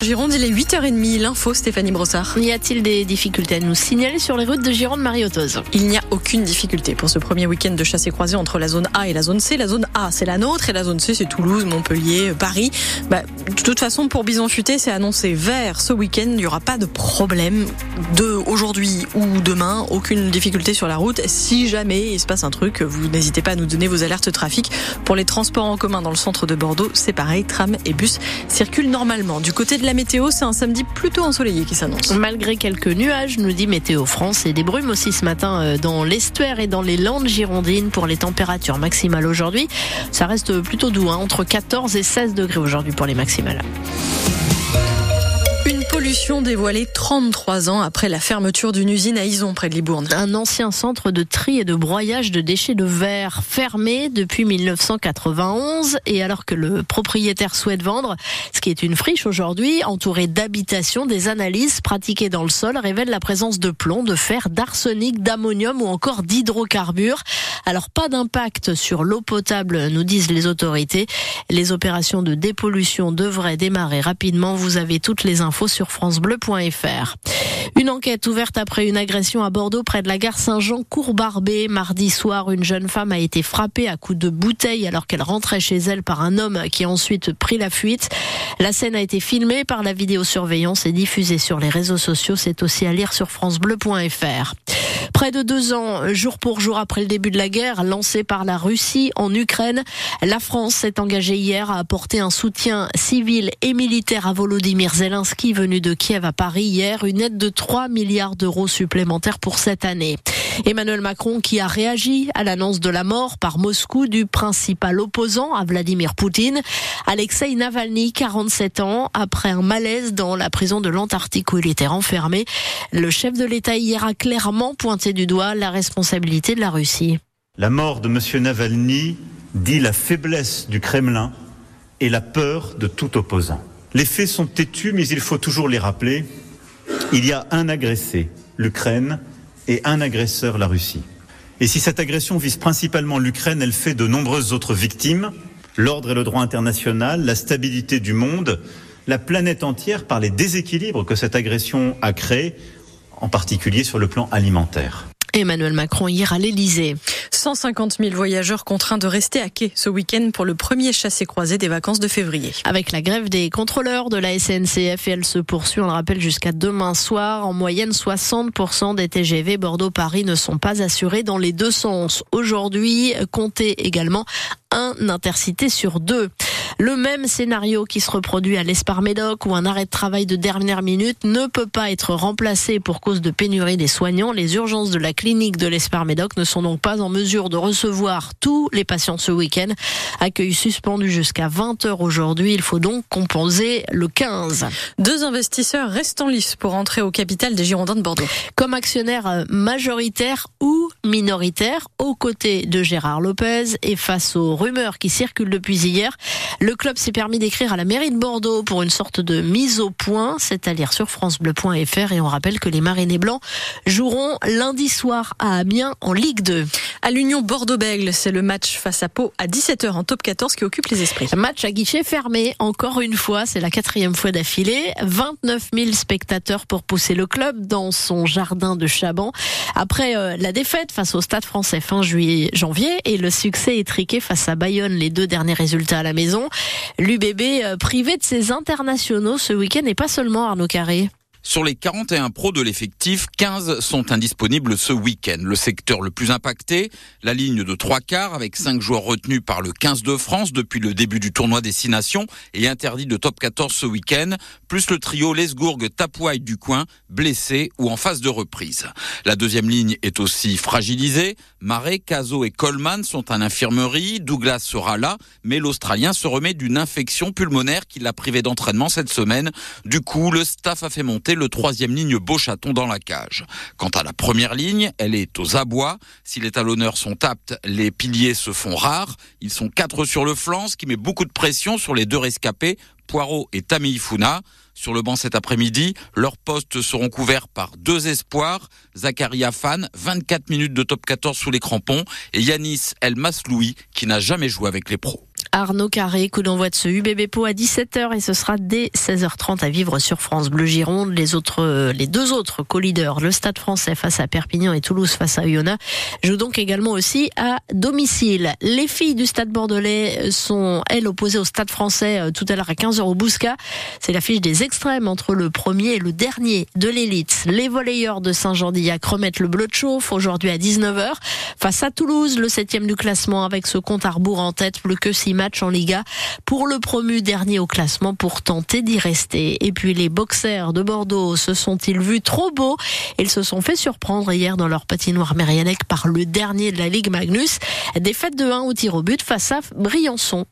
Gironde, il est 8h30, l'info Stéphanie Brossard. Y a-t-il des difficultés à nous signaler sur les routes de Gironde Mariotose Il n'y a aucune difficulté pour ce premier week-end de chasse et croisée entre la zone A et la zone C. La zone A, c'est la nôtre et la zone C, c'est Toulouse, Montpellier, Paris. Bah, de toute façon, pour Bison Futé, c'est annoncé vert ce week-end. Il n'y aura pas de problème de aujourd'hui ou demain. Aucune difficulté sur la route. Si jamais il se passe un truc, vous n'hésitez pas à nous donner vos alertes trafic. Pour les transports en commun dans le centre de Bordeaux, c'est pareil. Tram et bus circulent normalement. Du côté de la météo, c'est un samedi plutôt ensoleillé qui s'annonce. Malgré quelques nuages, nous dit Météo France, et des brumes aussi ce matin euh, dans l'estuaire et dans les Landes girondines pour les températures maximales aujourd'hui. Ça reste plutôt doux, hein, entre 14 et 16 degrés aujourd'hui pour les maximales. Pollution dévoilée 33 ans après la fermeture d'une usine à près de Libourne. Un ancien centre de tri et de broyage de déchets de verre fermé depuis 1991 et alors que le propriétaire souhaite vendre, ce qui est une friche aujourd'hui, entourée d'habitations, des analyses pratiquées dans le sol révèlent la présence de plomb, de fer, d'arsenic, d'ammonium ou encore d'hydrocarbures. Alors pas d'impact sur l'eau potable, nous disent les autorités. Les opérations de dépollution devraient démarrer rapidement. Vous avez toutes les infos sur francebleu.fr. Une enquête ouverte après une agression à Bordeaux près de la gare Saint-Jean-Courbarbé. Mardi soir, une jeune femme a été frappée à coups de bouteille alors qu'elle rentrait chez elle par un homme qui a ensuite pris la fuite. La scène a été filmée par la vidéosurveillance et diffusée sur les réseaux sociaux. C'est aussi à lire sur francebleu.fr. Près de deux ans, jour pour jour après le début de la guerre lancée par la Russie en Ukraine, la France s'est engagée hier à apporter un soutien civil et militaire à Volodymyr Zelensky venu de Kiev à Paris hier, une aide de 3 milliards d'euros supplémentaires pour cette année. Emmanuel Macron qui a réagi à l'annonce de la mort par Moscou du principal opposant à Vladimir Poutine, Alexei Navalny, 47 ans, après un malaise dans la prison de l'Antarctique où il était enfermé. Le chef de l'État hier a clairement pointé du doigt la responsabilité de la Russie. La mort de M. Navalny dit la faiblesse du Kremlin et la peur de tout opposant. Les faits sont têtus, mais il faut toujours les rappeler. Il y a un agressé, l'Ukraine, et un agresseur, la Russie. Et si cette agression vise principalement l'Ukraine, elle fait de nombreuses autres victimes. L'ordre et le droit international, la stabilité du monde, la planète entière par les déséquilibres que cette agression a créés, en particulier sur le plan alimentaire. Emmanuel Macron hier à l'Elysée. 150 000 voyageurs contraints de rester à quai ce week-end pour le premier chassé-croisé des vacances de février. Avec la grève des contrôleurs de la SNCF, et elle se poursuit, on le rappelle, jusqu'à demain soir. En moyenne, 60% des TGV Bordeaux-Paris ne sont pas assurés dans les deux sens. Aujourd'hui, comptez également un intercité sur deux. Le même scénario qui se reproduit à l'Espar-Médoc où un arrêt de travail de dernière minute ne peut pas être remplacé pour cause de pénurie des soignants. Les urgences de la clinique de l'Espar-Médoc ne sont donc pas en mesure de recevoir tous les patients ce week-end. Accueil suspendu jusqu'à 20h aujourd'hui. Il faut donc composer le 15. Deux investisseurs restent en lice pour entrer au capital des Girondins de Bordeaux. Comme actionnaire majoritaire ou minoritaire, aux côtés de Gérard Lopez et face aux rumeurs qui circulent depuis hier, le club s'est permis d'écrire à la mairie de Bordeaux pour une sorte de mise au point. C'est à lire sur francebleu.fr et on rappelle que les Marinés Blancs joueront lundi soir à Amiens en Ligue 2. À l'Union Bordeaux-Bègle, c'est le match face à Pau à 17h en top 14 qui occupe les esprits. Match à guichet fermé, encore une fois, c'est la quatrième fois d'affilée. 29 000 spectateurs pour pousser le club dans son jardin de Chaban. Après euh, la défaite face au Stade français fin juillet, janvier et le succès étriqué face à Bayonne, les deux derniers résultats à la maison. L'UBB euh, privé de ses internationaux ce week-end et pas seulement Arnaud Carré. Sur les 41 pros de l'effectif, 15 sont indisponibles ce week-end. Le secteur le plus impacté, la ligne de trois quarts avec cinq joueurs retenus par le 15 de France depuis le début du tournoi Destination et interdit de top 14 ce week-end, plus le trio Lesgourg, Tapouaille du coin, blessé ou en phase de reprise. La deuxième ligne est aussi fragilisée. Marais, Caso et Coleman sont à l'infirmerie. Douglas sera là, mais l'Australien se remet d'une infection pulmonaire qui l'a privé d'entraînement cette semaine. Du coup, le staff a fait monter le troisième ligne Beauchaton dans la cage. Quant à la première ligne, elle est aux abois. Si les talonneurs sont aptes, les piliers se font rares. Ils sont quatre sur le flanc, ce qui met beaucoup de pression sur les deux rescapés Poirot et Tammy Funa. Sur le banc cet après-midi, leurs postes seront couverts par deux espoirs, Zakaria Fan, 24 minutes de top 14 sous les crampons, et Yanis El Masloui, qui n'a jamais joué avec les pros. Arnaud Carré, coup d'envoi de ce UBB Po à 17h et ce sera dès 16h30 à vivre sur France Bleu Gironde. Les autres, les deux autres co-leaders, le Stade français face à Perpignan et Toulouse face à Oyonnax, jouent donc également aussi à domicile. Les filles du Stade Bordelais sont, elles, opposées au Stade français euh, tout à l'heure à 15h au Bousca. C'est l'affiche des extrêmes entre le premier et le dernier de l'élite. Les volleyeurs de Saint-Jean-d'Illac remettent le bleu de chauffe aujourd'hui à 19h face à Toulouse, le septième du classement avec ce compte à rebours en tête, plus que six match en Liga pour le promu dernier au classement pour tenter d'y rester. Et puis les boxers de Bordeaux se sont-ils vus trop beaux? Ils se sont fait surprendre hier dans leur patinoire Mérianec par le dernier de la Ligue Magnus. Défaite de 1 au tir au but face à Briançon.